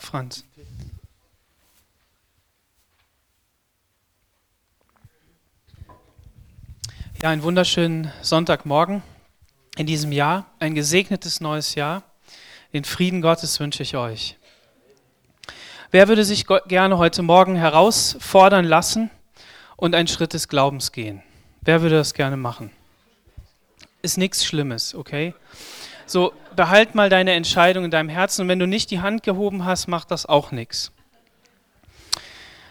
Franz. Ja, einen wunderschönen Sonntagmorgen in diesem Jahr, ein gesegnetes neues Jahr. Den Frieden Gottes wünsche ich euch. Wer würde sich gerne heute Morgen herausfordern lassen und einen Schritt des Glaubens gehen? Wer würde das gerne machen? Ist nichts Schlimmes, okay? So, behalt mal deine Entscheidung in deinem Herzen und wenn du nicht die Hand gehoben hast, macht das auch nichts.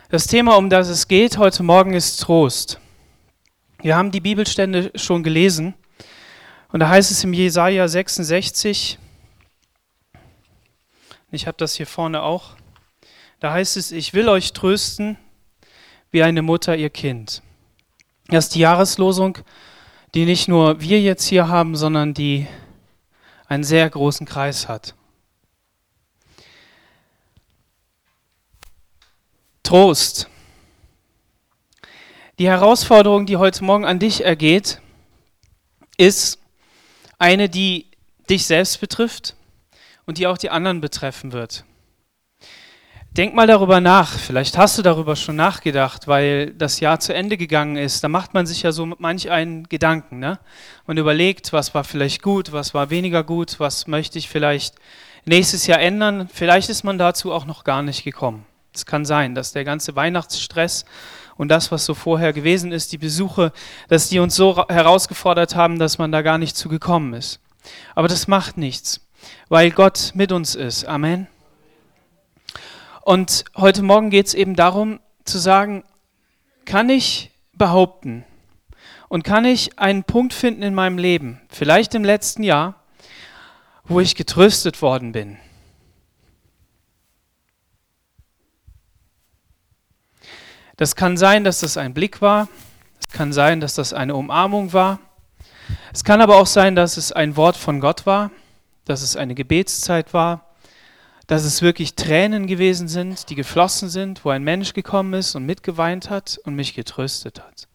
Das Thema, um das es geht heute Morgen, ist Trost. Wir haben die Bibelstände schon gelesen und da heißt es im Jesaja 66, ich habe das hier vorne auch, da heißt es, ich will euch trösten wie eine Mutter ihr Kind. Das ist die Jahreslosung, die nicht nur wir jetzt hier haben, sondern die einen sehr großen Kreis hat. Trost. Die Herausforderung, die heute Morgen an dich ergeht, ist eine, die dich selbst betrifft und die auch die anderen betreffen wird. Denk mal darüber nach. Vielleicht hast du darüber schon nachgedacht, weil das Jahr zu Ende gegangen ist. Da macht man sich ja so manch einen Gedanken. Ne? Man überlegt, was war vielleicht gut, was war weniger gut, was möchte ich vielleicht nächstes Jahr ändern. Vielleicht ist man dazu auch noch gar nicht gekommen. Es kann sein, dass der ganze Weihnachtsstress und das, was so vorher gewesen ist, die Besuche, dass die uns so herausgefordert haben, dass man da gar nicht zu gekommen ist. Aber das macht nichts, weil Gott mit uns ist. Amen. Und heute Morgen geht es eben darum zu sagen, kann ich behaupten und kann ich einen Punkt finden in meinem Leben, vielleicht im letzten Jahr, wo ich getröstet worden bin. Das kann sein, dass das ein Blick war, es kann sein, dass das eine Umarmung war, es kann aber auch sein, dass es ein Wort von Gott war, dass es eine Gebetszeit war, dass es wirklich Tränen gewesen sind, die geflossen sind, wo ein Mensch gekommen ist und mitgeweint hat und mich getröstet hat.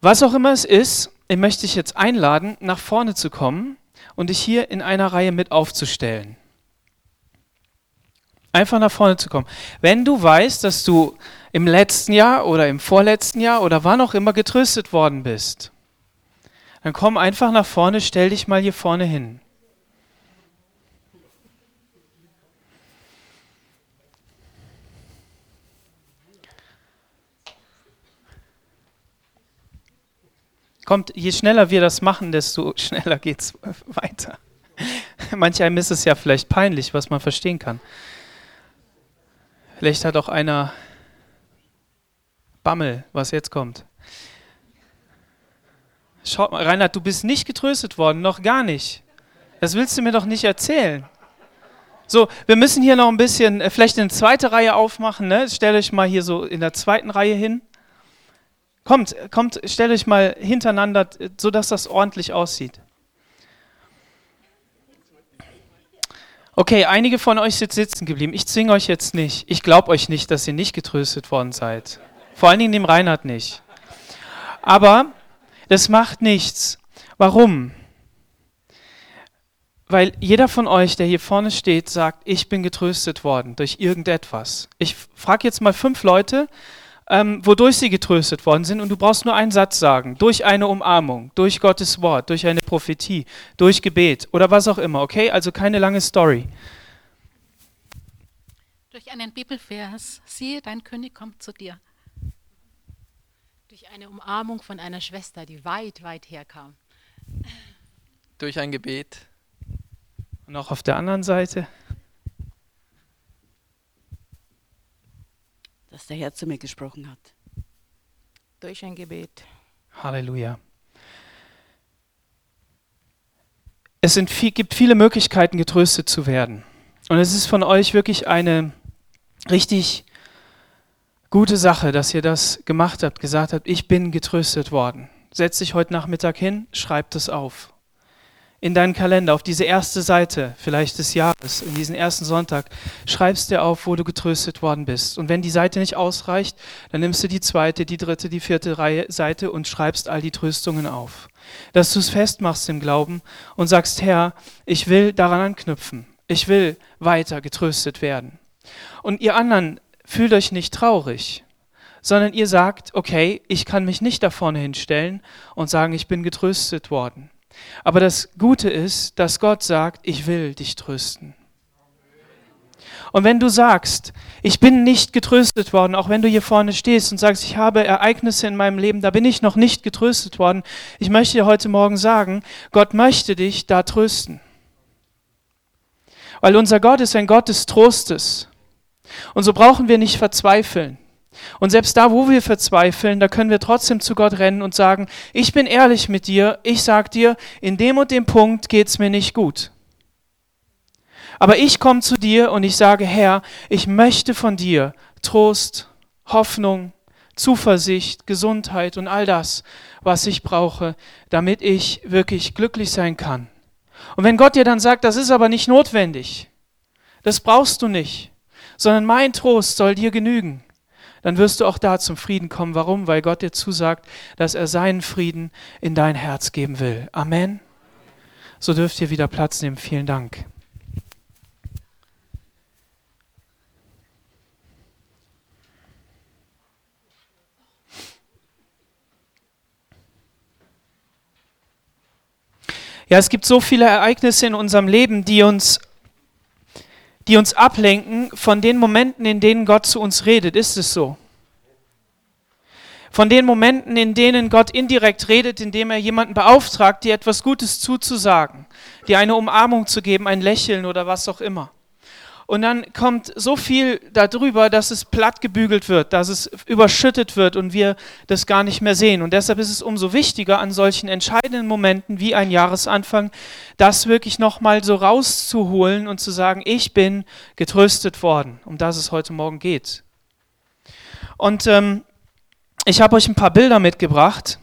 Was auch immer es ist, ich möchte dich jetzt einladen, nach vorne zu kommen und dich hier in einer Reihe mit aufzustellen. Einfach nach vorne zu kommen. Wenn du weißt, dass du im letzten Jahr oder im vorletzten Jahr oder wann auch immer getröstet worden bist, dann komm einfach nach vorne, stell dich mal hier vorne hin. Kommt, je schneller wir das machen, desto schneller geht es weiter. Manch einem ist es ja vielleicht peinlich, was man verstehen kann. Vielleicht hat auch einer Bammel, was jetzt kommt. Schaut mal, Reinhard, du bist nicht getröstet worden, noch gar nicht. Das willst du mir doch nicht erzählen. So, wir müssen hier noch ein bisschen, äh, vielleicht eine zweite Reihe aufmachen. Ne? Stellt euch mal hier so in der zweiten Reihe hin. Kommt, kommt, stellt euch mal hintereinander, sodass das ordentlich aussieht. Okay, einige von euch sind sitzen geblieben. Ich zwinge euch jetzt nicht. Ich glaube euch nicht, dass ihr nicht getröstet worden seid. Vor allen Dingen dem Reinhard nicht. Aber das macht nichts. Warum? Weil jeder von euch, der hier vorne steht, sagt, ich bin getröstet worden durch irgendetwas. Ich frage jetzt mal fünf Leute, ähm, wodurch sie getröstet worden sind. Und du brauchst nur einen Satz sagen. Durch eine Umarmung, durch Gottes Wort, durch eine Prophetie, durch Gebet oder was auch immer. Okay? Also keine lange Story. Durch einen Bibelvers. Siehe, dein König kommt zu dir. Durch eine Umarmung von einer Schwester, die weit, weit herkam. Durch ein Gebet. Und auch auf der anderen Seite. Dass der Herr zu mir gesprochen hat. Durch ein Gebet. Halleluja. Es sind viel, gibt viele Möglichkeiten, getröstet zu werden. Und es ist von euch wirklich eine richtig gute Sache, dass ihr das gemacht habt, gesagt habt, ich bin getröstet worden. Setz dich heute Nachmittag hin, schreib das auf in deinen Kalender, auf diese erste Seite vielleicht des Jahres, in diesen ersten Sonntag, schreibst dir auf, wo du getröstet worden bist. Und wenn die Seite nicht ausreicht, dann nimmst du die zweite, die dritte, die vierte Reihe, Seite und schreibst all die Tröstungen auf. Dass du es festmachst im Glauben und sagst, Herr, ich will daran anknüpfen. Ich will weiter getröstet werden. Und ihr anderen fühlt euch nicht traurig, sondern ihr sagt, okay, ich kann mich nicht da vorne hinstellen und sagen, ich bin getröstet worden. Aber das Gute ist, dass Gott sagt, ich will dich trösten. Und wenn du sagst, ich bin nicht getröstet worden, auch wenn du hier vorne stehst und sagst, ich habe Ereignisse in meinem Leben, da bin ich noch nicht getröstet worden, ich möchte dir heute Morgen sagen, Gott möchte dich da trösten. Weil unser Gott ist ein Gott des Trostes. Und so brauchen wir nicht verzweifeln. Und selbst da, wo wir verzweifeln, da können wir trotzdem zu Gott rennen und sagen, ich bin ehrlich mit dir, ich sag dir, in dem und dem Punkt geht's mir nicht gut. Aber ich komme zu dir und ich sage, Herr, ich möchte von dir Trost, Hoffnung, Zuversicht, Gesundheit und all das, was ich brauche, damit ich wirklich glücklich sein kann. Und wenn Gott dir dann sagt, das ist aber nicht notwendig, das brauchst du nicht, sondern mein Trost soll dir genügen, dann wirst du auch da zum Frieden kommen. Warum? Weil Gott dir zusagt, dass er seinen Frieden in dein Herz geben will. Amen. So dürft ihr wieder Platz nehmen. Vielen Dank. Ja, es gibt so viele Ereignisse in unserem Leben, die uns, die uns ablenken von den Momenten, in denen Gott zu uns redet. Ist es so? Von den Momenten, in denen Gott indirekt redet, indem er jemanden beauftragt, dir etwas Gutes zuzusagen, dir eine Umarmung zu geben, ein Lächeln oder was auch immer. Und dann kommt so viel darüber, dass es platt gebügelt wird, dass es überschüttet wird und wir das gar nicht mehr sehen. Und deshalb ist es umso wichtiger, an solchen entscheidenden Momenten wie ein Jahresanfang, das wirklich nochmal so rauszuholen und zu sagen, ich bin getröstet worden, um das es heute Morgen geht. Und ähm, ich habe euch ein paar Bilder mitgebracht.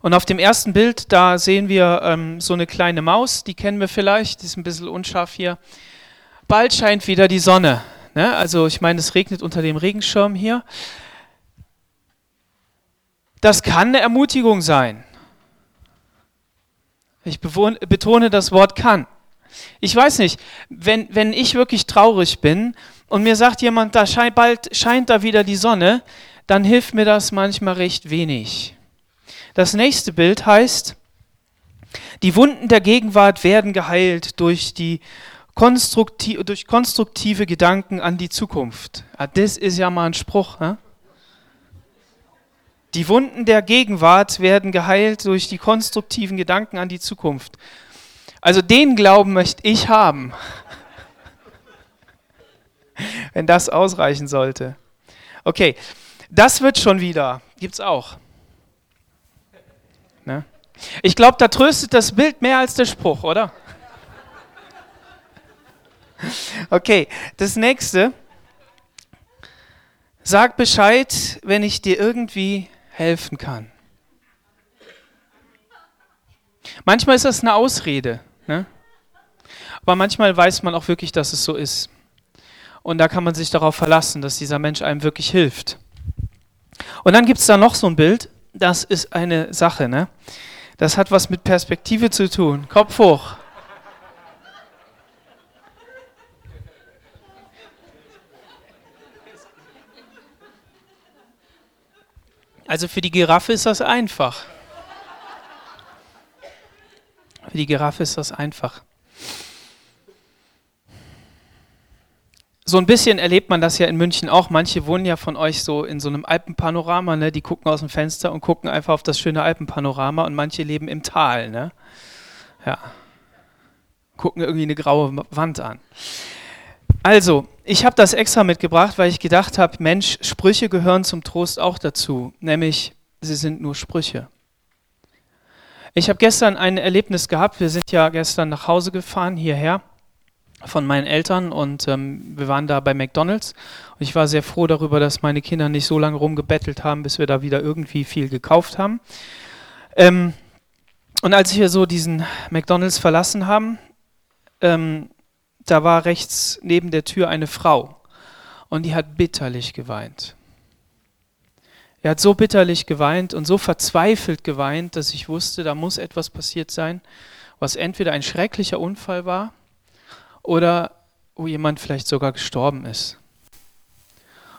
Und auf dem ersten Bild, da sehen wir ähm, so eine kleine Maus, die kennen wir vielleicht, die ist ein bisschen unscharf hier bald scheint wieder die Sonne. Ne? Also ich meine, es regnet unter dem Regenschirm hier. Das kann eine Ermutigung sein. Ich betone das Wort kann. Ich weiß nicht, wenn, wenn ich wirklich traurig bin und mir sagt jemand, da scheint, bald scheint da wieder die Sonne, dann hilft mir das manchmal recht wenig. Das nächste Bild heißt, die Wunden der Gegenwart werden geheilt durch die konstruktiv, durch konstruktive Gedanken an die Zukunft. Ah, das ist ja mal ein Spruch. Ne? Die Wunden der Gegenwart werden geheilt durch die konstruktiven Gedanken an die Zukunft. Also den Glauben möchte ich haben, wenn das ausreichen sollte. Okay, das wird schon wieder. Gibt es auch. Ne? Ich glaube, da tröstet das Bild mehr als der Spruch, oder? Okay, das nächste. Sag Bescheid, wenn ich dir irgendwie helfen kann. Manchmal ist das eine Ausrede, ne? aber manchmal weiß man auch wirklich, dass es so ist. Und da kann man sich darauf verlassen, dass dieser Mensch einem wirklich hilft. Und dann gibt es da noch so ein Bild, das ist eine Sache, ne? Das hat was mit Perspektive zu tun. Kopf hoch. Also für die Giraffe ist das einfach. Für die Giraffe ist das einfach. So ein bisschen erlebt man das ja in München auch. Manche wohnen ja von euch so in so einem Alpenpanorama, ne? die gucken aus dem Fenster und gucken einfach auf das schöne Alpenpanorama und manche leben im Tal. Ne? Ja. Gucken irgendwie eine graue Wand an. Also, ich habe das extra mitgebracht, weil ich gedacht habe, Mensch, Sprüche gehören zum Trost auch dazu, nämlich sie sind nur Sprüche. Ich habe gestern ein Erlebnis gehabt, wir sind ja gestern nach Hause gefahren, hierher von meinen Eltern und ähm, wir waren da bei McDonald's und ich war sehr froh darüber, dass meine Kinder nicht so lange rumgebettelt haben, bis wir da wieder irgendwie viel gekauft haben. Ähm, und als wir so diesen McDonald's verlassen haben, ähm, da war rechts neben der Tür eine Frau und die hat bitterlich geweint. Er hat so bitterlich geweint und so verzweifelt geweint, dass ich wusste, da muss etwas passiert sein, was entweder ein schrecklicher Unfall war oder wo jemand vielleicht sogar gestorben ist.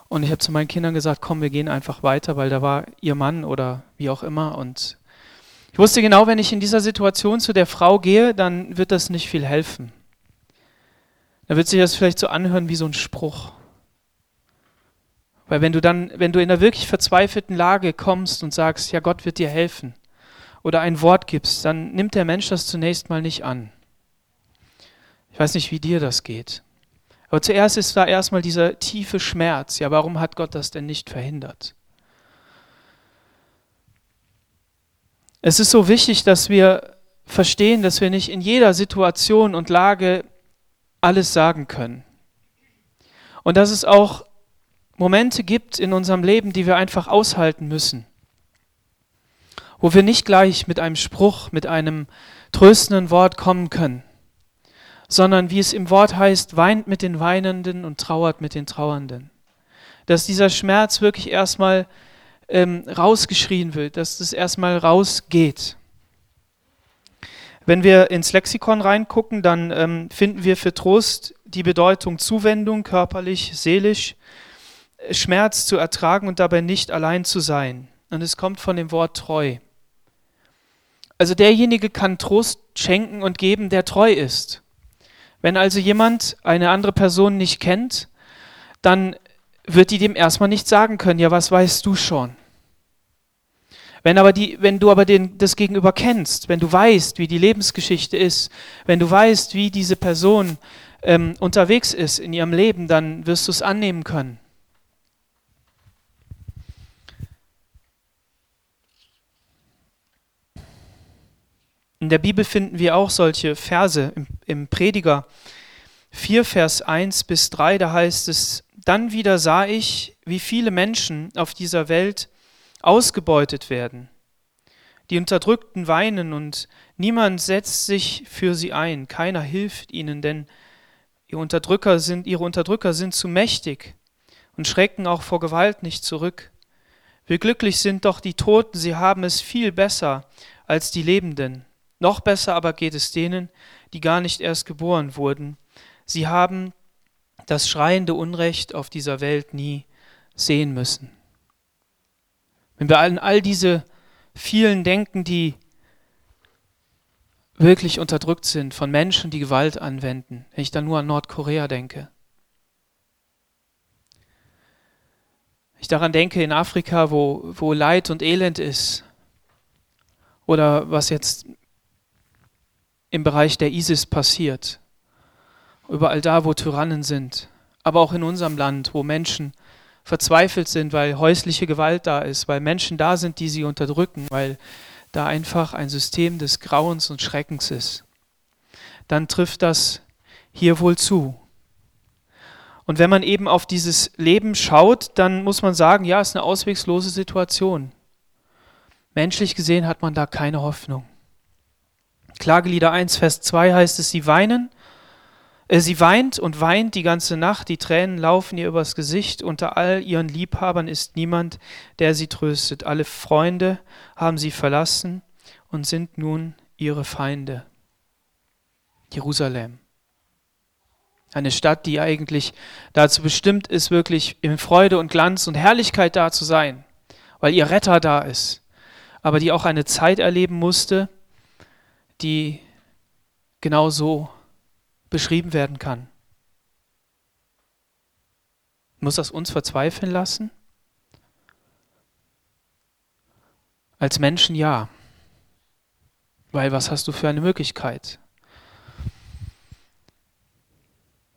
Und ich habe zu meinen Kindern gesagt, komm, wir gehen einfach weiter, weil da war ihr Mann oder wie auch immer. Und ich wusste genau, wenn ich in dieser Situation zu der Frau gehe, dann wird das nicht viel helfen. Dann wird sich das vielleicht so anhören wie so ein Spruch. Weil wenn du dann, wenn du in einer wirklich verzweifelten Lage kommst und sagst, ja, Gott wird dir helfen, oder ein Wort gibst, dann nimmt der Mensch das zunächst mal nicht an. Ich weiß nicht, wie dir das geht. Aber zuerst ist da erstmal dieser tiefe Schmerz. Ja, warum hat Gott das denn nicht verhindert? Es ist so wichtig, dass wir verstehen, dass wir nicht in jeder Situation und Lage alles sagen können. Und dass es auch Momente gibt in unserem Leben, die wir einfach aushalten müssen. Wo wir nicht gleich mit einem Spruch, mit einem tröstenden Wort kommen können, sondern wie es im Wort heißt, weint mit den Weinenden und trauert mit den Trauernden. Dass dieser Schmerz wirklich erstmal ähm, rausgeschrien wird, dass das erstmal rausgeht. Wenn wir ins Lexikon reingucken, dann ähm, finden wir für Trost die Bedeutung Zuwendung, körperlich, seelisch, Schmerz zu ertragen und dabei nicht allein zu sein. Und es kommt von dem Wort treu. Also derjenige kann Trost schenken und geben, der treu ist. Wenn also jemand eine andere Person nicht kennt, dann wird die dem erstmal nicht sagen können, ja, was weißt du schon? Wenn, aber die, wenn du aber den, das Gegenüber kennst, wenn du weißt, wie die Lebensgeschichte ist, wenn du weißt, wie diese Person ähm, unterwegs ist in ihrem Leben, dann wirst du es annehmen können. In der Bibel finden wir auch solche Verse im, im Prediger 4, Vers 1 bis 3, da heißt es, dann wieder sah ich, wie viele Menschen auf dieser Welt ausgebeutet werden. Die Unterdrückten weinen und niemand setzt sich für sie ein, keiner hilft ihnen, denn ihre Unterdrücker sind, ihre Unterdrücker sind zu mächtig und schrecken auch vor Gewalt nicht zurück. Wie glücklich sind doch die Toten, sie haben es viel besser als die Lebenden. Noch besser aber geht es denen, die gar nicht erst geboren wurden. Sie haben das schreiende Unrecht auf dieser Welt nie sehen müssen. Wenn wir an all diese vielen denken, die wirklich unterdrückt sind von Menschen, die Gewalt anwenden, wenn ich dann nur an Nordkorea denke. Ich daran denke, in Afrika, wo, wo Leid und Elend ist, oder was jetzt im Bereich der ISIS passiert. Überall da, wo Tyrannen sind. Aber auch in unserem Land, wo Menschen verzweifelt sind, weil häusliche Gewalt da ist, weil Menschen da sind, die sie unterdrücken, weil da einfach ein System des Grauens und Schreckens ist. Dann trifft das hier wohl zu. Und wenn man eben auf dieses Leben schaut, dann muss man sagen, ja, es ist eine auswegslose Situation. Menschlich gesehen hat man da keine Hoffnung. Klagelieder 1, Vers 2 heißt es, sie weinen, sie weint und weint die ganze Nacht, die Tränen laufen ihr übers Gesicht, unter all ihren Liebhabern ist niemand, der sie tröstet. Alle Freunde haben sie verlassen und sind nun ihre Feinde. Jerusalem. Eine Stadt, die eigentlich dazu bestimmt ist, wirklich in Freude und Glanz und Herrlichkeit da zu sein, weil ihr Retter da ist, aber die auch eine Zeit erleben musste, die genau so beschrieben werden kann. Muss das uns verzweifeln lassen? Als Menschen ja. Weil was hast du für eine Möglichkeit?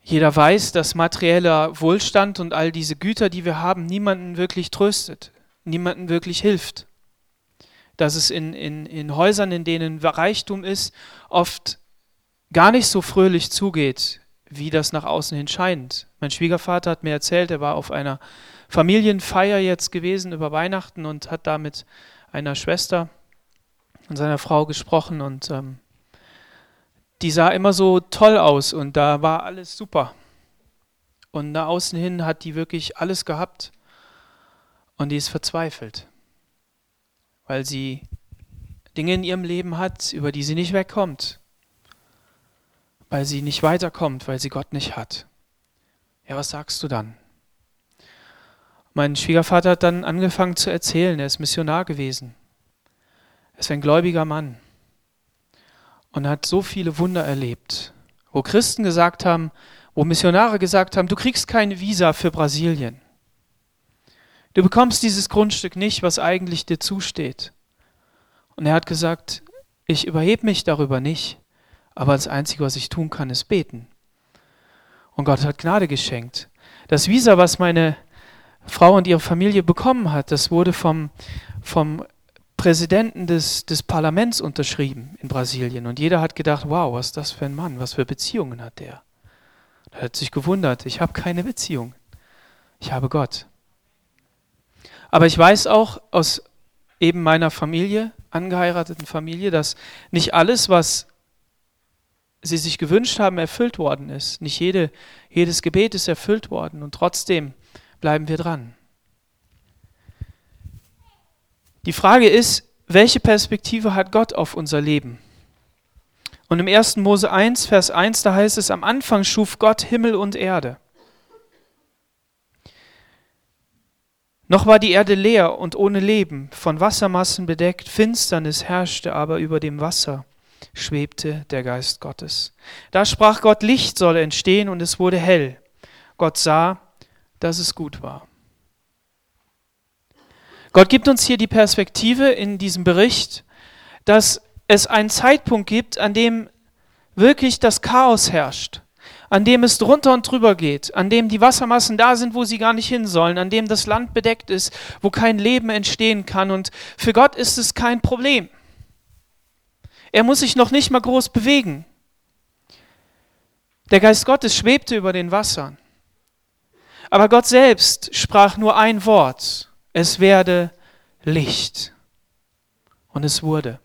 Jeder weiß, dass materieller Wohlstand und all diese Güter, die wir haben, niemanden wirklich tröstet, niemanden wirklich hilft dass es in, in, in Häusern, in denen Reichtum ist, oft gar nicht so fröhlich zugeht, wie das nach außen hin scheint. Mein Schwiegervater hat mir erzählt, er war auf einer Familienfeier jetzt gewesen über Weihnachten und hat da mit einer Schwester und seiner Frau gesprochen und ähm, die sah immer so toll aus und da war alles super. Und nach außen hin hat die wirklich alles gehabt und die ist verzweifelt weil sie Dinge in ihrem Leben hat, über die sie nicht wegkommt. Weil sie nicht weiterkommt, weil sie Gott nicht hat. Ja, was sagst du dann? Mein Schwiegervater hat dann angefangen zu erzählen, er ist Missionar gewesen. Er ist ein gläubiger Mann und hat so viele Wunder erlebt, wo Christen gesagt haben, wo Missionare gesagt haben, du kriegst keine Visa für Brasilien. Du bekommst dieses Grundstück nicht, was eigentlich dir zusteht. Und er hat gesagt, ich überhebe mich darüber nicht, aber das Einzige, was ich tun kann, ist beten. Und Gott hat Gnade geschenkt. Das Visa, was meine Frau und ihre Familie bekommen hat, das wurde vom, vom Präsidenten des, des Parlaments unterschrieben in Brasilien. Und jeder hat gedacht, wow, was ist das für ein Mann, was für Beziehungen hat der? Er hat sich gewundert, ich habe keine Beziehung, ich habe Gott. Aber ich weiß auch aus eben meiner Familie, angeheirateten Familie, dass nicht alles, was sie sich gewünscht haben, erfüllt worden ist. Nicht jede, jedes Gebet ist erfüllt worden und trotzdem bleiben wir dran. Die Frage ist, welche Perspektive hat Gott auf unser Leben? Und im 1. Mose 1, Vers 1, da heißt es, am Anfang schuf Gott Himmel und Erde. Noch war die Erde leer und ohne Leben, von Wassermassen bedeckt, Finsternis herrschte aber über dem Wasser, schwebte der Geist Gottes. Da sprach Gott, Licht solle entstehen, und es wurde hell. Gott sah, dass es gut war. Gott gibt uns hier die Perspektive in diesem Bericht, dass es einen Zeitpunkt gibt, an dem wirklich das Chaos herrscht, an dem es drunter und drüber geht, an dem die Wassermassen da sind, wo sie gar nicht hin sollen, an dem das Land bedeckt ist, wo kein Leben entstehen kann. Und für Gott ist es kein Problem. Er muss sich noch nicht mal groß bewegen. Der Geist Gottes schwebte über den Wassern. Aber Gott selbst sprach nur ein Wort. Es werde Licht. Und es wurde.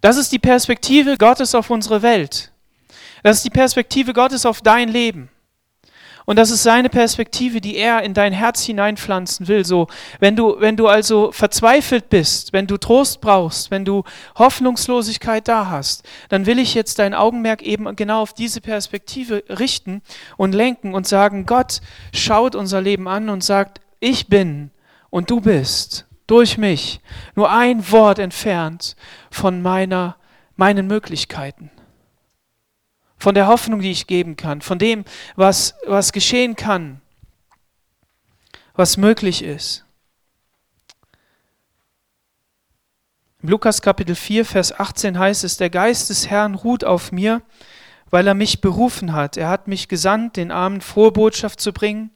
Das ist die Perspektive Gottes auf unsere Welt. Das ist die Perspektive Gottes auf dein Leben. Und das ist seine Perspektive, die er in dein Herz hineinpflanzen will. So, wenn du, wenn du also verzweifelt bist, wenn du Trost brauchst, wenn du Hoffnungslosigkeit da hast, dann will ich jetzt dein Augenmerk eben genau auf diese Perspektive richten und lenken und sagen, Gott schaut unser Leben an und sagt, ich bin und du bist durch mich nur ein Wort entfernt von meiner, meinen Möglichkeiten. Von der Hoffnung, die ich geben kann, von dem, was, was geschehen kann, was möglich ist. Im Lukas Kapitel 4, Vers 18 heißt es, der Geist des Herrn ruht auf mir, weil er mich berufen hat. Er hat mich gesandt, den Armen frohe Botschaft zu bringen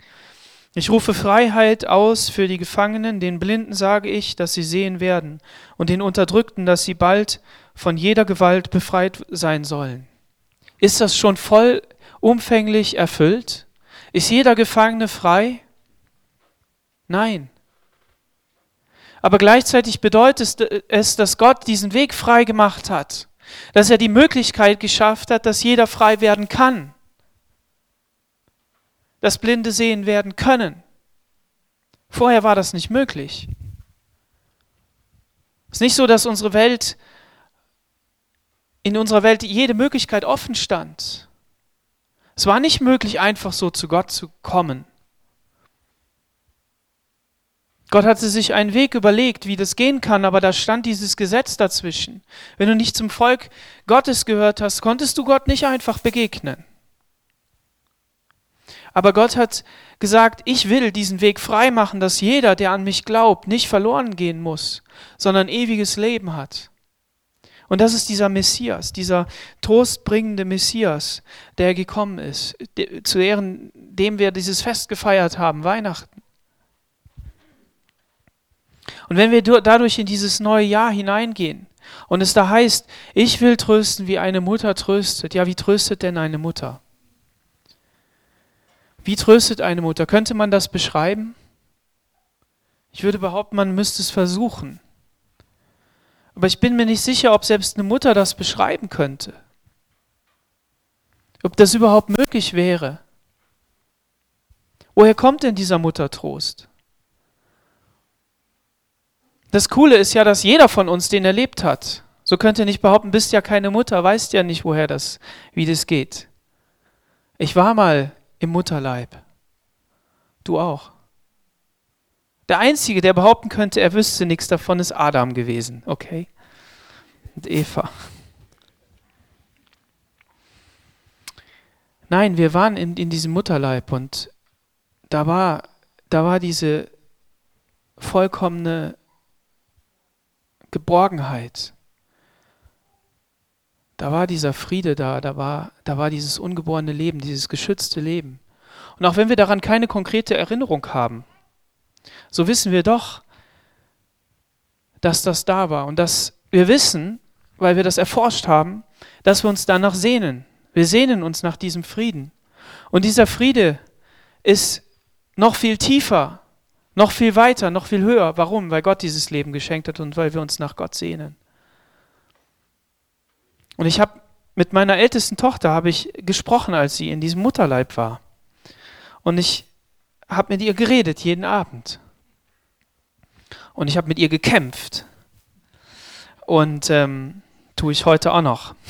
ich rufe Freiheit aus für die Gefangenen, den Blinden sage ich, dass sie sehen werden, und den Unterdrückten, dass sie bald von jeder Gewalt befreit sein sollen. Ist das schon vollumfänglich erfüllt? Ist jeder Gefangene frei? Nein. Aber gleichzeitig bedeutet es, dass Gott diesen Weg frei gemacht hat, dass er die Möglichkeit geschafft hat, dass jeder frei werden kann dass Blinde sehen werden können. Vorher war das nicht möglich. Es ist nicht so, dass unsere Welt, in unserer Welt jede Möglichkeit offen stand. Es war nicht möglich, einfach so zu Gott zu kommen. Gott hatte sich einen Weg überlegt, wie das gehen kann, aber da stand dieses Gesetz dazwischen. Wenn du nicht zum Volk Gottes gehört hast, konntest du Gott nicht einfach begegnen. Aber Gott hat gesagt, ich will diesen Weg frei machen, dass jeder, der an mich glaubt, nicht verloren gehen muss, sondern ewiges Leben hat. Und das ist dieser Messias, dieser trostbringende Messias, der gekommen ist, zu Ehren dem wir dieses Fest gefeiert haben, Weihnachten. Und wenn wir dadurch in dieses neue Jahr hineingehen und es da heißt, ich will trösten, wie eine Mutter tröstet, ja, wie tröstet denn eine Mutter? Wie tröstet eine Mutter? Könnte man das beschreiben? Ich würde behaupten, man müsste es versuchen. Aber ich bin mir nicht sicher, ob selbst eine Mutter das beschreiben könnte. Ob das überhaupt möglich wäre. Woher kommt denn dieser Muttertrost? Das Coole ist ja, dass jeder von uns den erlebt hat. So könnt ihr nicht behaupten, bist ja keine Mutter, weißt ja nicht, woher das, wie das geht. Ich war mal im Mutterleib. Du auch. Der Einzige, der behaupten könnte, er wüsste nichts davon, ist Adam gewesen, okay? Und Eva. Nein, wir waren in, in diesem Mutterleib und da war, da war diese vollkommene Geborgenheit. Da war dieser Friede da, da war, da war dieses ungeborene Leben, dieses geschützte Leben. Und auch wenn wir daran keine konkrete Erinnerung haben, so wissen wir doch, dass das da war und dass wir wissen, weil wir das erforscht haben, dass wir uns danach sehnen. Wir sehnen uns nach diesem Frieden. Und dieser Friede ist noch viel tiefer, noch viel weiter, noch viel höher. Warum? Weil Gott dieses Leben geschenkt hat und weil wir uns nach Gott sehnen. Und ich habe mit meiner ältesten Tochter habe ich gesprochen, als sie in diesem Mutterleib war. Und ich habe mit ihr geredet jeden Abend. Und ich habe mit ihr gekämpft. Und ähm, tue ich heute auch noch.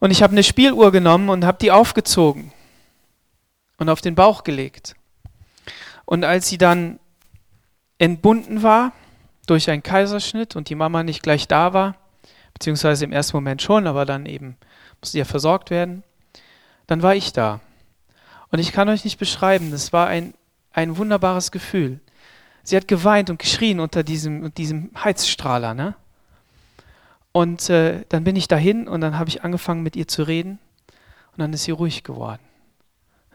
Und ich habe eine Spieluhr genommen und habe die aufgezogen und auf den Bauch gelegt. Und als sie dann entbunden war durch einen Kaiserschnitt und die Mama nicht gleich da war, beziehungsweise im ersten Moment schon, aber dann eben musste ja versorgt werden, dann war ich da. Und ich kann euch nicht beschreiben, das war ein, ein wunderbares Gefühl. Sie hat geweint und geschrien unter diesem, diesem Heizstrahler, ne? Und äh, dann bin ich dahin und dann habe ich angefangen mit ihr zu reden und dann ist sie ruhig geworden.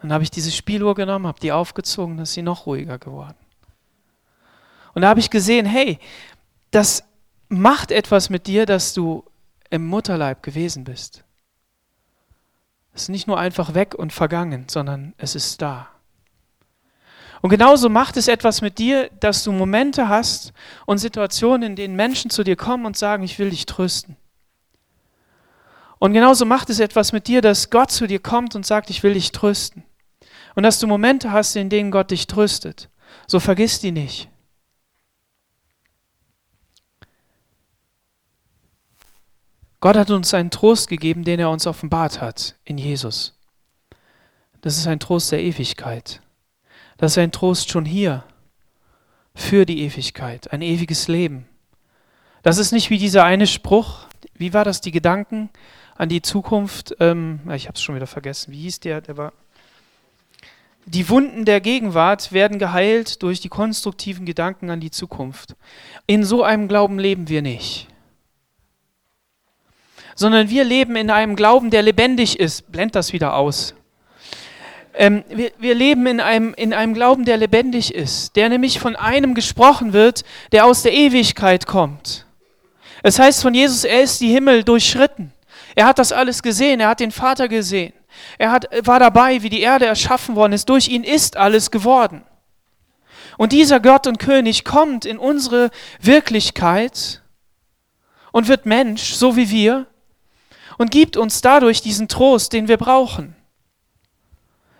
Dann habe ich diese Spieluhr genommen, habe die aufgezogen, dann ist sie noch ruhiger geworden. Und da habe ich gesehen, hey, das macht etwas mit dir, dass du im Mutterleib gewesen bist. Es ist nicht nur einfach weg und vergangen, sondern es ist da. Und genauso macht es etwas mit dir, dass du Momente hast und Situationen, in denen Menschen zu dir kommen und sagen, ich will dich trösten. Und genauso macht es etwas mit dir, dass Gott zu dir kommt und sagt, ich will dich trösten. Und dass du Momente hast, in denen Gott dich tröstet. So vergiss die nicht. Gott hat uns einen Trost gegeben, den er uns offenbart hat in Jesus. Das ist ein Trost der Ewigkeit. Das ist ein Trost schon hier für die Ewigkeit, ein ewiges Leben. Das ist nicht wie dieser eine Spruch, wie war das, die Gedanken an die Zukunft, ähm, ich habe es schon wieder vergessen, wie hieß der, der war, die Wunden der Gegenwart werden geheilt durch die konstruktiven Gedanken an die Zukunft. In so einem Glauben leben wir nicht. Sondern wir leben in einem Glauben, der lebendig ist. Blend das wieder aus. Ähm, wir, wir leben in einem, in einem Glauben, der lebendig ist, der nämlich von einem gesprochen wird, der aus der Ewigkeit kommt. Es heißt von Jesus, er ist die Himmel durchschritten. Er hat das alles gesehen, er hat den Vater gesehen. Er hat, war dabei, wie die Erde erschaffen worden ist. Durch ihn ist alles geworden. Und dieser Gott und König kommt in unsere Wirklichkeit und wird Mensch, so wie wir, und gibt uns dadurch diesen Trost, den wir brauchen.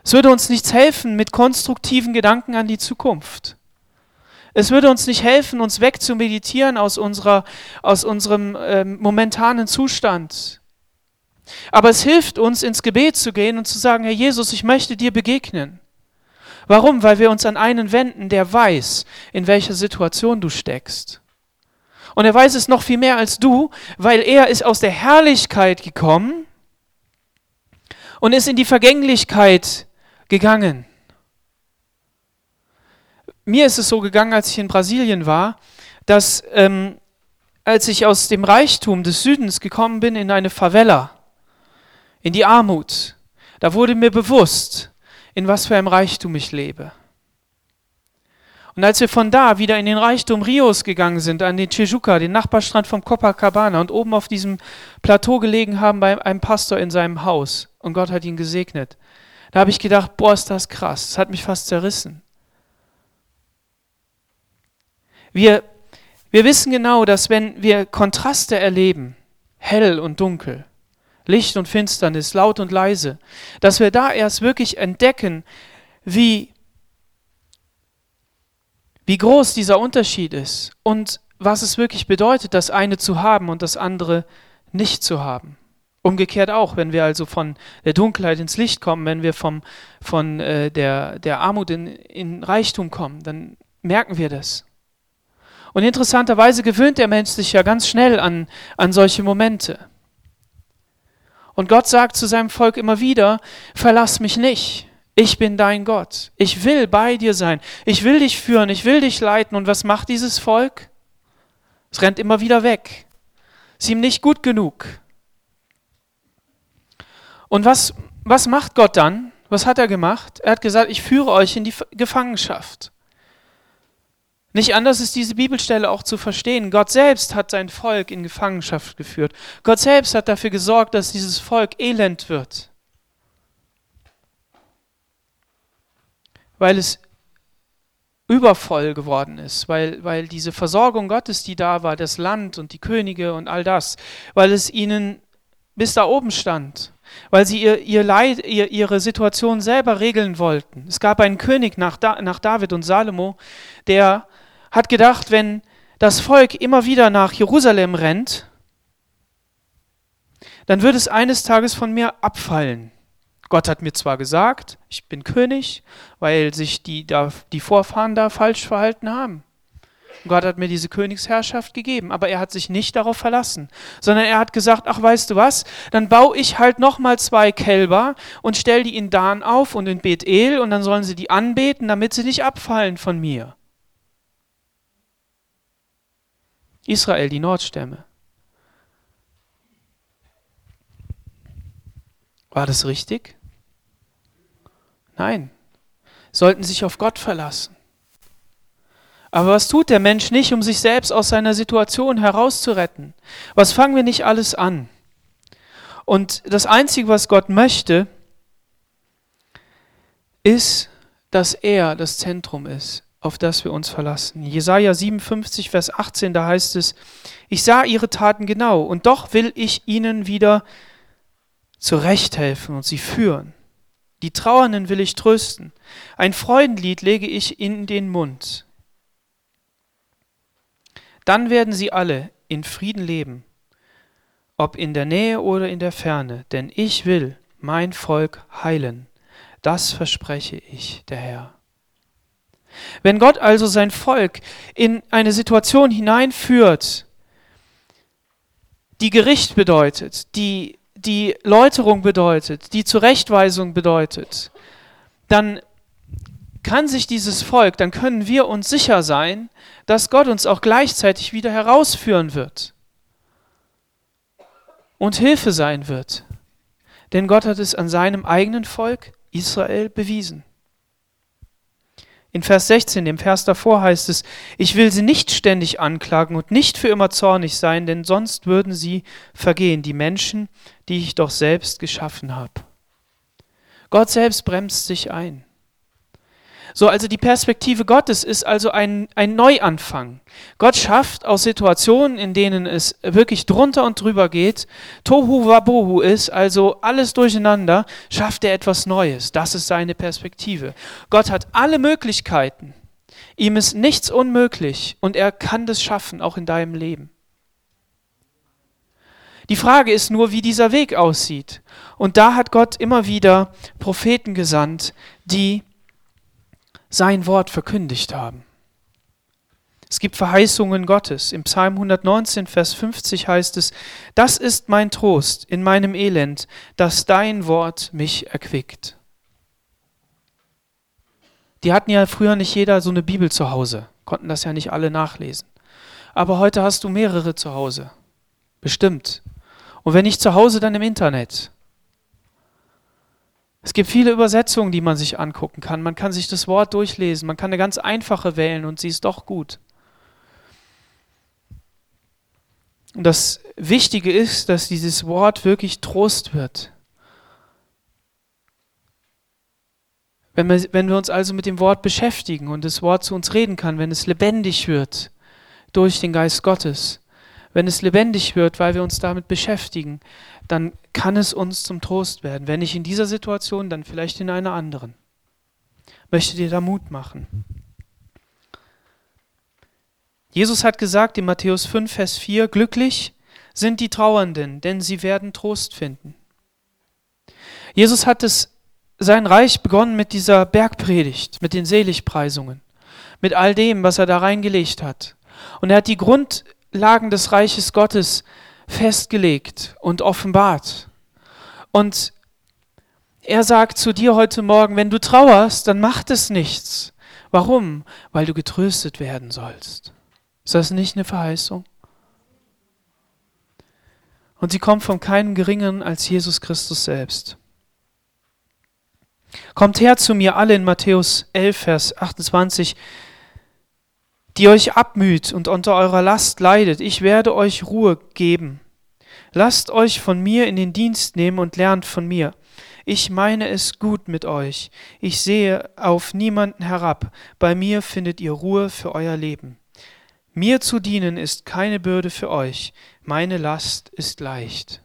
Es würde uns nichts helfen mit konstruktiven Gedanken an die Zukunft. Es würde uns nicht helfen, uns wegzumeditieren aus, unserer, aus unserem äh, momentanen Zustand. Aber es hilft uns, ins Gebet zu gehen und zu sagen, Herr Jesus, ich möchte dir begegnen. Warum? Weil wir uns an einen wenden, der weiß, in welcher Situation du steckst. Und er weiß es noch viel mehr als du, weil er ist aus der Herrlichkeit gekommen und ist in die Vergänglichkeit gegangen. Mir ist es so gegangen, als ich in Brasilien war, dass ähm, als ich aus dem Reichtum des Südens gekommen bin in eine Favela, in die Armut, da wurde mir bewusst, in was für einem Reichtum ich lebe. Und als wir von da wieder in den Reichtum Rios gegangen sind, an den Tijuca, den Nachbarstrand vom Copacabana und oben auf diesem Plateau gelegen haben bei einem Pastor in seinem Haus und Gott hat ihn gesegnet, da habe ich gedacht, boah, ist das krass. Das hat mich fast zerrissen. Wir, wir wissen genau, dass wenn wir Kontraste erleben, hell und dunkel, Licht und Finsternis, laut und leise, dass wir da erst wirklich entdecken, wie, wie groß dieser Unterschied ist und was es wirklich bedeutet, das eine zu haben und das andere nicht zu haben. Umgekehrt auch, wenn wir also von der Dunkelheit ins Licht kommen, wenn wir vom, von äh, der, der Armut in, in Reichtum kommen, dann merken wir das. Und interessanterweise gewöhnt der Mensch sich ja ganz schnell an, an solche Momente. Und Gott sagt zu seinem Volk immer wieder, verlass mich nicht. Ich bin dein Gott. Ich will bei dir sein. Ich will dich führen. Ich will dich leiten. Und was macht dieses Volk? Es rennt immer wieder weg. Ist ihm nicht gut genug. Und was, was macht Gott dann? Was hat er gemacht? Er hat gesagt, ich führe euch in die Gefangenschaft. Nicht anders ist diese Bibelstelle auch zu verstehen. Gott selbst hat sein Volk in Gefangenschaft geführt. Gott selbst hat dafür gesorgt, dass dieses Volk elend wird. Weil es übervoll geworden ist, weil, weil diese Versorgung Gottes, die da war, das Land und die Könige und all das, weil es ihnen bis da oben stand, weil sie ihr, ihr Leid, ihr, ihre Situation selber regeln wollten. Es gab einen König nach, da, nach David und Salomo, der hat gedacht, wenn das Volk immer wieder nach Jerusalem rennt, dann wird es eines Tages von mir abfallen. Gott hat mir zwar gesagt, ich bin König, weil sich die, da, die Vorfahren da falsch verhalten haben. Gott hat mir diese Königsherrschaft gegeben, aber er hat sich nicht darauf verlassen, sondern er hat gesagt, ach weißt du was, dann baue ich halt nochmal zwei Kälber und stell die in Dan auf und in Bethel und dann sollen sie die anbeten, damit sie nicht abfallen von mir. Israel, die Nordstämme. War das richtig? Nein. Sollten sich auf Gott verlassen. Aber was tut der Mensch nicht, um sich selbst aus seiner Situation herauszuretten? Was fangen wir nicht alles an? Und das Einzige, was Gott möchte, ist, dass er das Zentrum ist auf das wir uns verlassen. Jesaja 57, Vers 18, da heißt es: Ich sah ihre Taten genau, und doch will ich ihnen wieder zurechthelfen und sie führen. Die Trauernden will ich trösten. Ein Freudenlied lege ich in den Mund. Dann werden sie alle in Frieden leben, ob in der Nähe oder in der Ferne, denn ich will mein Volk heilen. Das verspreche ich, der Herr. Wenn Gott also sein Volk in eine Situation hineinführt, die Gericht bedeutet, die, die Läuterung bedeutet, die Zurechtweisung bedeutet, dann kann sich dieses Volk, dann können wir uns sicher sein, dass Gott uns auch gleichzeitig wieder herausführen wird und Hilfe sein wird. Denn Gott hat es an seinem eigenen Volk Israel bewiesen. In Vers 16, dem Vers davor heißt es, ich will sie nicht ständig anklagen und nicht für immer zornig sein, denn sonst würden sie vergehen, die Menschen, die ich doch selbst geschaffen habe. Gott selbst bremst sich ein. So, also die Perspektive Gottes ist also ein, ein Neuanfang. Gott schafft aus Situationen, in denen es wirklich drunter und drüber geht, Tohu Wabohu ist, also alles durcheinander, schafft er etwas Neues. Das ist seine Perspektive. Gott hat alle Möglichkeiten. Ihm ist nichts unmöglich und er kann das schaffen, auch in deinem Leben. Die Frage ist nur, wie dieser Weg aussieht. Und da hat Gott immer wieder Propheten gesandt, die sein Wort verkündigt haben. Es gibt Verheißungen Gottes. Im Psalm 119, Vers 50 heißt es, Das ist mein Trost in meinem Elend, dass dein Wort mich erquickt. Die hatten ja früher nicht jeder so eine Bibel zu Hause, konnten das ja nicht alle nachlesen. Aber heute hast du mehrere zu Hause. Bestimmt. Und wenn nicht zu Hause, dann im Internet. Es gibt viele Übersetzungen, die man sich angucken kann. Man kann sich das Wort durchlesen. Man kann eine ganz einfache wählen und sie ist doch gut. Und das Wichtige ist, dass dieses Wort wirklich Trost wird. Wenn wir, wenn wir uns also mit dem Wort beschäftigen und das Wort zu uns reden kann, wenn es lebendig wird durch den Geist Gottes, wenn es lebendig wird, weil wir uns damit beschäftigen, dann kann es uns zum Trost werden. Wenn nicht in dieser Situation, dann vielleicht in einer anderen. Möchte dir da Mut machen. Jesus hat gesagt in Matthäus 5, Vers 4, glücklich sind die Trauernden, denn sie werden Trost finden. Jesus hat es, sein Reich begonnen mit dieser Bergpredigt, mit den Seligpreisungen, mit all dem, was er da reingelegt hat. Und er hat die Grundlagen des Reiches Gottes festgelegt und offenbart. Und er sagt zu dir heute Morgen, wenn du trauerst, dann macht es nichts. Warum? Weil du getröstet werden sollst. Ist das nicht eine Verheißung? Und sie kommt von keinem Geringeren als Jesus Christus selbst. Kommt her zu mir alle in Matthäus 11, Vers 28, die euch abmüht und unter eurer Last leidet. Ich werde euch Ruhe geben. Lasst euch von mir in den Dienst nehmen und lernt von mir. Ich meine es gut mit euch. Ich sehe auf niemanden herab. Bei mir findet ihr Ruhe für euer Leben. Mir zu dienen ist keine Bürde für euch. Meine Last ist leicht.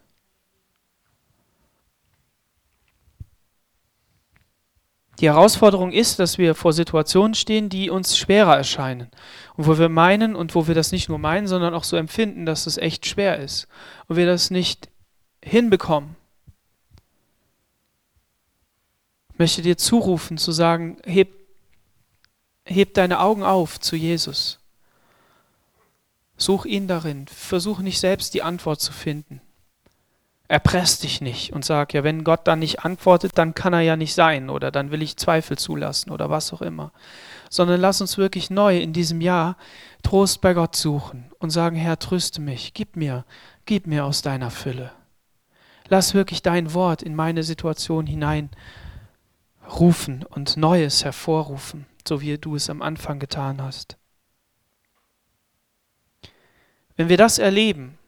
Die Herausforderung ist, dass wir vor Situationen stehen, die uns schwerer erscheinen. Und wo wir meinen und wo wir das nicht nur meinen, sondern auch so empfinden, dass es echt schwer ist. Und wir das nicht hinbekommen. Ich möchte dir zurufen, zu sagen, heb, heb deine Augen auf zu Jesus. Such ihn darin. Versuch nicht selbst die Antwort zu finden. Erpress dich nicht und sag, ja, wenn Gott dann nicht antwortet, dann kann er ja nicht sein oder dann will ich Zweifel zulassen oder was auch immer. Sondern lass uns wirklich neu in diesem Jahr Trost bei Gott suchen und sagen, Herr, tröste mich, gib mir, gib mir aus deiner Fülle. Lass wirklich dein Wort in meine Situation hinein rufen und Neues hervorrufen, so wie du es am Anfang getan hast. Wenn wir das erleben,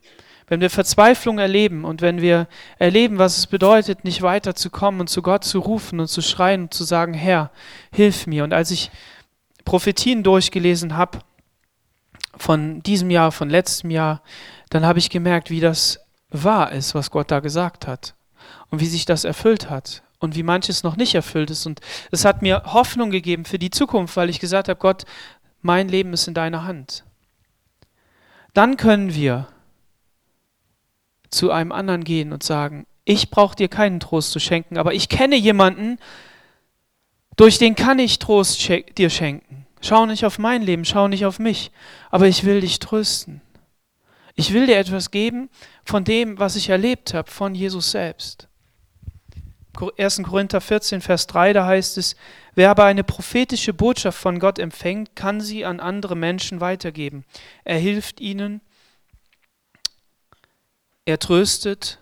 wenn wir Verzweiflung erleben und wenn wir erleben, was es bedeutet, nicht weiterzukommen und zu Gott zu rufen und zu schreien und zu sagen, Herr, hilf mir. Und als ich Prophetien durchgelesen habe von diesem Jahr, von letztem Jahr, dann habe ich gemerkt, wie das wahr ist, was Gott da gesagt hat und wie sich das erfüllt hat und wie manches noch nicht erfüllt ist. Und es hat mir Hoffnung gegeben für die Zukunft, weil ich gesagt habe, Gott, mein Leben ist in deiner Hand. Dann können wir zu einem anderen gehen und sagen, ich brauche dir keinen Trost zu schenken, aber ich kenne jemanden, durch den kann ich Trost dir schenken. Schau nicht auf mein Leben, schau nicht auf mich, aber ich will dich trösten. Ich will dir etwas geben von dem, was ich erlebt habe, von Jesus selbst. 1. Korinther 14, Vers 3, da heißt es, wer aber eine prophetische Botschaft von Gott empfängt, kann sie an andere Menschen weitergeben. Er hilft ihnen, er tröstet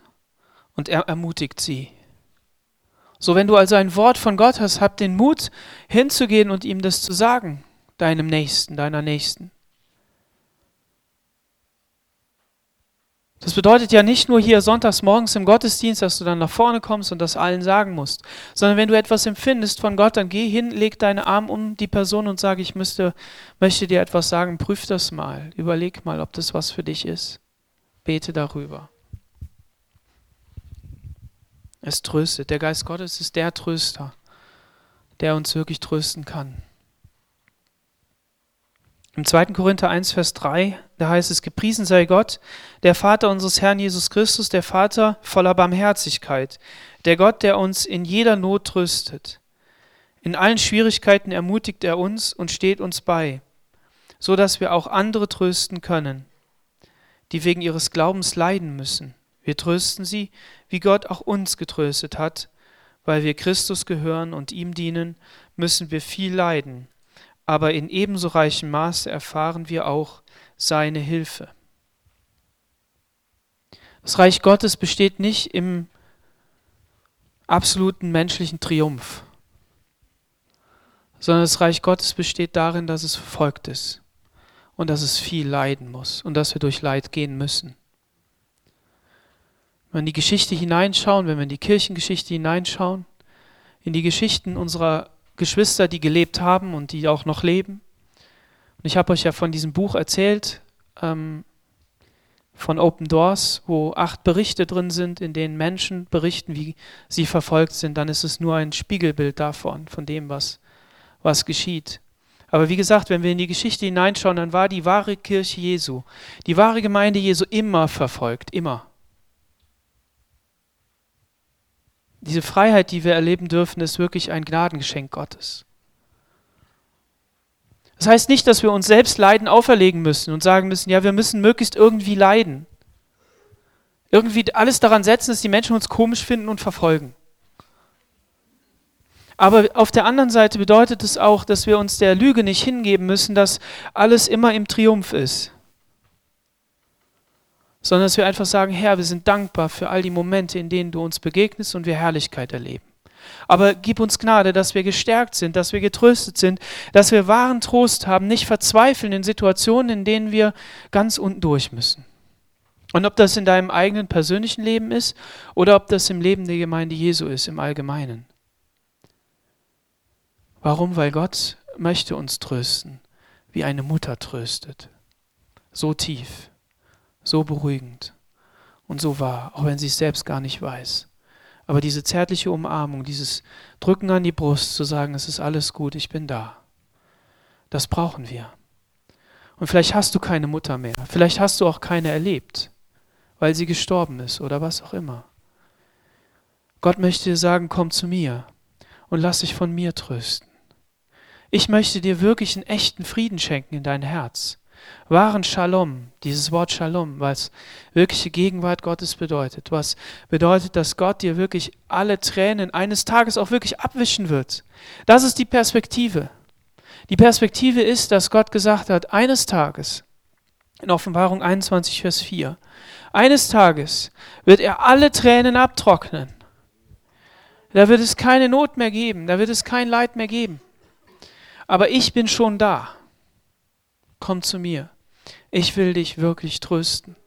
und er ermutigt sie. So, wenn du also ein Wort von Gott hast, hab den Mut, hinzugehen und ihm das zu sagen, deinem Nächsten, deiner Nächsten. Das bedeutet ja nicht nur hier sonntags morgens im Gottesdienst, dass du dann nach vorne kommst und das allen sagen musst, sondern wenn du etwas empfindest von Gott, dann geh hin, leg deine Arme um die Person und sag, ich müsste, möchte dir etwas sagen, prüf das mal, überleg mal, ob das was für dich ist. Bete darüber. Es tröstet. Der Geist Gottes ist der Tröster, der uns wirklich trösten kann. Im 2. Korinther 1, Vers 3, da heißt es, gepriesen sei Gott, der Vater unseres Herrn Jesus Christus, der Vater voller Barmherzigkeit, der Gott, der uns in jeder Not tröstet. In allen Schwierigkeiten ermutigt er uns und steht uns bei, so dass wir auch andere trösten können, die wegen ihres Glaubens leiden müssen. Wir trösten sie, wie Gott auch uns getröstet hat. Weil wir Christus gehören und ihm dienen, müssen wir viel leiden, aber in ebenso reichem Maße erfahren wir auch seine Hilfe. Das Reich Gottes besteht nicht im absoluten menschlichen Triumph, sondern das Reich Gottes besteht darin, dass es verfolgt ist und dass es viel leiden muss und dass wir durch Leid gehen müssen. Wenn wir in die Geschichte hineinschauen, wenn wir in die Kirchengeschichte hineinschauen, in die Geschichten unserer Geschwister, die gelebt haben und die auch noch leben. Und ich habe euch ja von diesem Buch erzählt, ähm, von Open Doors, wo acht Berichte drin sind, in denen Menschen berichten, wie sie verfolgt sind, dann ist es nur ein Spiegelbild davon, von dem, was, was geschieht. Aber wie gesagt, wenn wir in die Geschichte hineinschauen, dann war die wahre Kirche Jesu, die wahre Gemeinde Jesu immer verfolgt, immer. Diese Freiheit, die wir erleben dürfen, ist wirklich ein Gnadengeschenk Gottes. Das heißt nicht, dass wir uns selbst Leiden auferlegen müssen und sagen müssen, ja, wir müssen möglichst irgendwie leiden. Irgendwie alles daran setzen, dass die Menschen uns komisch finden und verfolgen. Aber auf der anderen Seite bedeutet es auch, dass wir uns der Lüge nicht hingeben müssen, dass alles immer im Triumph ist. Sondern dass wir einfach sagen, Herr, wir sind dankbar für all die Momente, in denen du uns begegnest und wir Herrlichkeit erleben. Aber gib uns Gnade, dass wir gestärkt sind, dass wir getröstet sind, dass wir wahren Trost haben, nicht verzweifeln in Situationen, in denen wir ganz unten durch müssen. Und ob das in deinem eigenen persönlichen Leben ist oder ob das im Leben der Gemeinde Jesu ist, im Allgemeinen. Warum? Weil Gott möchte uns trösten, wie eine Mutter tröstet. So tief, so beruhigend und so wahr, auch wenn sie es selbst gar nicht weiß. Aber diese zärtliche Umarmung, dieses Drücken an die Brust, zu sagen, es ist alles gut, ich bin da, das brauchen wir. Und vielleicht hast du keine Mutter mehr, vielleicht hast du auch keine erlebt, weil sie gestorben ist oder was auch immer. Gott möchte dir sagen, komm zu mir und lass dich von mir trösten. Ich möchte dir wirklich einen echten Frieden schenken in dein Herz. Wahren Shalom, dieses Wort Shalom, was wirkliche Gegenwart Gottes bedeutet, was bedeutet, dass Gott dir wirklich alle Tränen eines Tages auch wirklich abwischen wird. Das ist die Perspektive. Die Perspektive ist, dass Gott gesagt hat, eines Tages, in Offenbarung 21, Vers 4, eines Tages wird er alle Tränen abtrocknen. Da wird es keine Not mehr geben, da wird es kein Leid mehr geben aber ich bin schon da. Komm zu mir. Ich will dich wirklich trösten.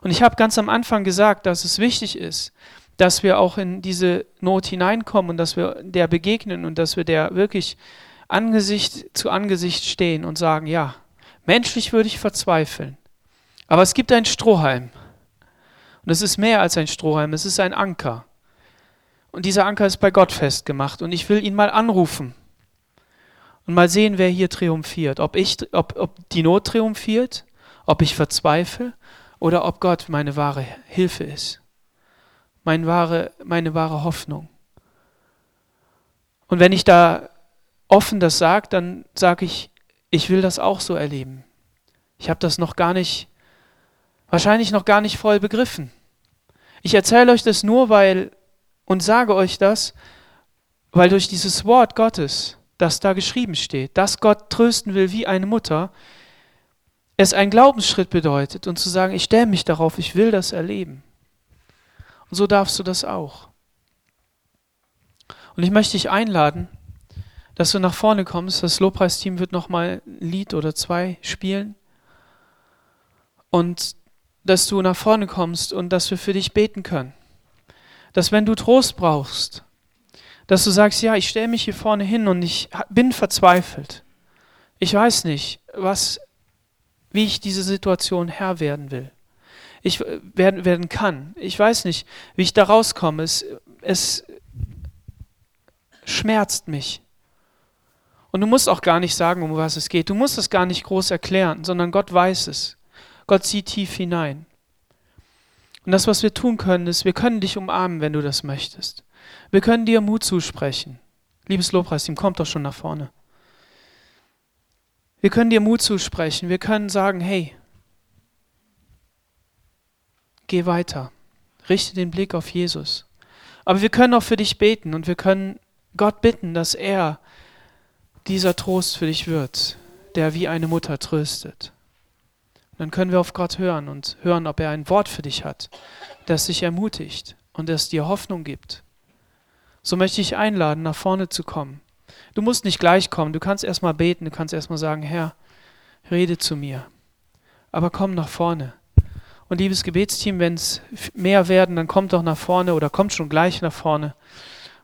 Und ich habe ganz am Anfang gesagt, dass es wichtig ist, dass wir auch in diese Not hineinkommen und dass wir der begegnen und dass wir der wirklich Angesicht zu Angesicht stehen und sagen, ja, menschlich würde ich verzweifeln, aber es gibt einen Strohhalm. Und es ist mehr als ein Strohhalm, es ist ein Anker. Und dieser Anker ist bei Gott festgemacht und ich will ihn mal anrufen und mal sehen, wer hier triumphiert. Ob, ich, ob, ob die Not triumphiert, ob ich verzweifle oder ob Gott meine wahre Hilfe ist. Meine wahre, meine wahre Hoffnung. Und wenn ich da offen das sage, dann sage ich, ich will das auch so erleben. Ich habe das noch gar nicht, wahrscheinlich noch gar nicht voll begriffen. Ich erzähle euch das nur, weil und sage euch das, weil durch dieses Wort Gottes das da geschrieben steht, dass Gott trösten will wie eine Mutter, es ein Glaubensschritt bedeutet und zu sagen, ich stelle mich darauf, ich will das erleben. Und so darfst du das auch. Und ich möchte dich einladen, dass du nach vorne kommst. Das Lobpreisteam wird nochmal ein Lied oder zwei spielen. Und dass du nach vorne kommst und dass wir für dich beten können. Dass wenn du Trost brauchst, dass du sagst, ja, ich stelle mich hier vorne hin und ich bin verzweifelt. Ich weiß nicht, was, wie ich diese Situation Herr werden will. Ich werden, werden kann. Ich weiß nicht, wie ich da rauskomme. Es, es schmerzt mich. Und du musst auch gar nicht sagen, um was es geht. Du musst es gar nicht groß erklären, sondern Gott weiß es. Gott sieht tief hinein. Und das, was wir tun können, ist, wir können dich umarmen, wenn du das möchtest. Wir können dir Mut zusprechen. Liebes Lobpreisteam, kommt doch schon nach vorne. Wir können dir Mut zusprechen. Wir können sagen, hey, geh weiter. Richte den Blick auf Jesus. Aber wir können auch für dich beten und wir können Gott bitten, dass er dieser Trost für dich wird, der wie eine Mutter tröstet. Und dann können wir auf Gott hören und hören, ob er ein Wort für dich hat, das dich ermutigt und das dir Hoffnung gibt so möchte ich einladen, nach vorne zu kommen. Du musst nicht gleich kommen, du kannst erstmal beten, du kannst erstmal sagen, Herr, rede zu mir. Aber komm nach vorne. Und liebes Gebetsteam, wenn es mehr werden, dann kommt doch nach vorne oder kommt schon gleich nach vorne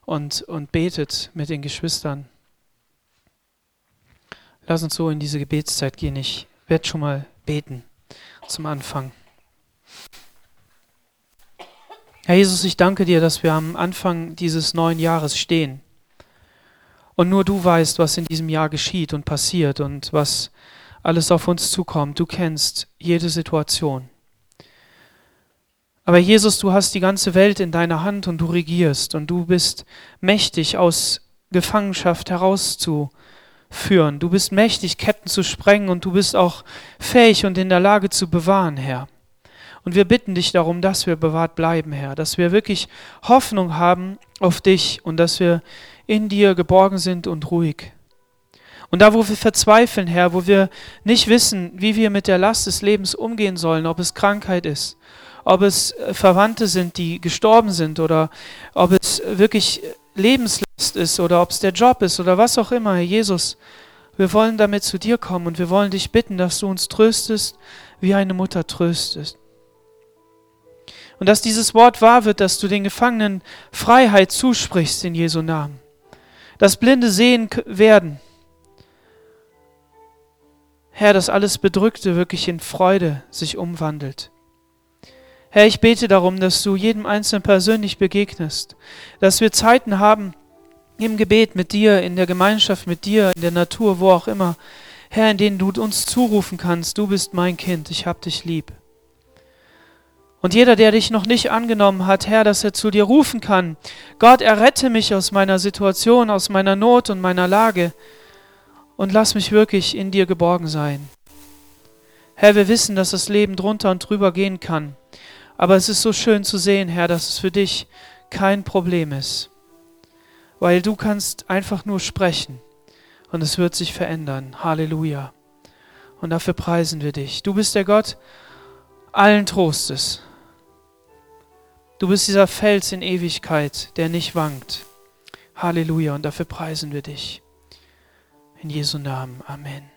und, und betet mit den Geschwistern. Lass uns so in diese Gebetszeit gehen. Ich werde schon mal beten zum Anfang. Herr Jesus, ich danke dir, dass wir am Anfang dieses neuen Jahres stehen. Und nur du weißt, was in diesem Jahr geschieht und passiert und was alles auf uns zukommt. Du kennst jede Situation. Aber Jesus, du hast die ganze Welt in deiner Hand und du regierst und du bist mächtig aus Gefangenschaft herauszuführen. Du bist mächtig, Ketten zu sprengen und du bist auch fähig und in der Lage zu bewahren, Herr. Und wir bitten dich darum, dass wir bewahrt bleiben, Herr, dass wir wirklich Hoffnung haben auf dich und dass wir in dir geborgen sind und ruhig. Und da, wo wir verzweifeln, Herr, wo wir nicht wissen, wie wir mit der Last des Lebens umgehen sollen, ob es Krankheit ist, ob es äh, Verwandte sind, die gestorben sind oder ob es wirklich Lebenslast ist oder ob es der Job ist oder was auch immer, Herr Jesus, wir wollen damit zu dir kommen und wir wollen dich bitten, dass du uns tröstest, wie eine Mutter tröstet. Und dass dieses Wort wahr wird, dass du den Gefangenen Freiheit zusprichst in Jesu Namen. Dass Blinde sehen werden Herr, dass alles Bedrückte wirklich in Freude sich umwandelt. Herr, ich bete darum, dass du jedem Einzelnen persönlich begegnest, dass wir Zeiten haben im Gebet mit dir, in der Gemeinschaft mit dir, in der Natur, wo auch immer, Herr, in denen du uns zurufen kannst, du bist mein Kind, ich hab dich lieb. Und jeder, der dich noch nicht angenommen hat, Herr, dass er zu dir rufen kann, Gott, errette mich aus meiner Situation, aus meiner Not und meiner Lage und lass mich wirklich in dir geborgen sein. Herr, wir wissen, dass das Leben drunter und drüber gehen kann, aber es ist so schön zu sehen, Herr, dass es für dich kein Problem ist, weil du kannst einfach nur sprechen und es wird sich verändern. Halleluja. Und dafür preisen wir dich. Du bist der Gott allen Trostes. Du bist dieser Fels in Ewigkeit, der nicht wankt. Halleluja. Und dafür preisen wir dich. In Jesu Namen. Amen.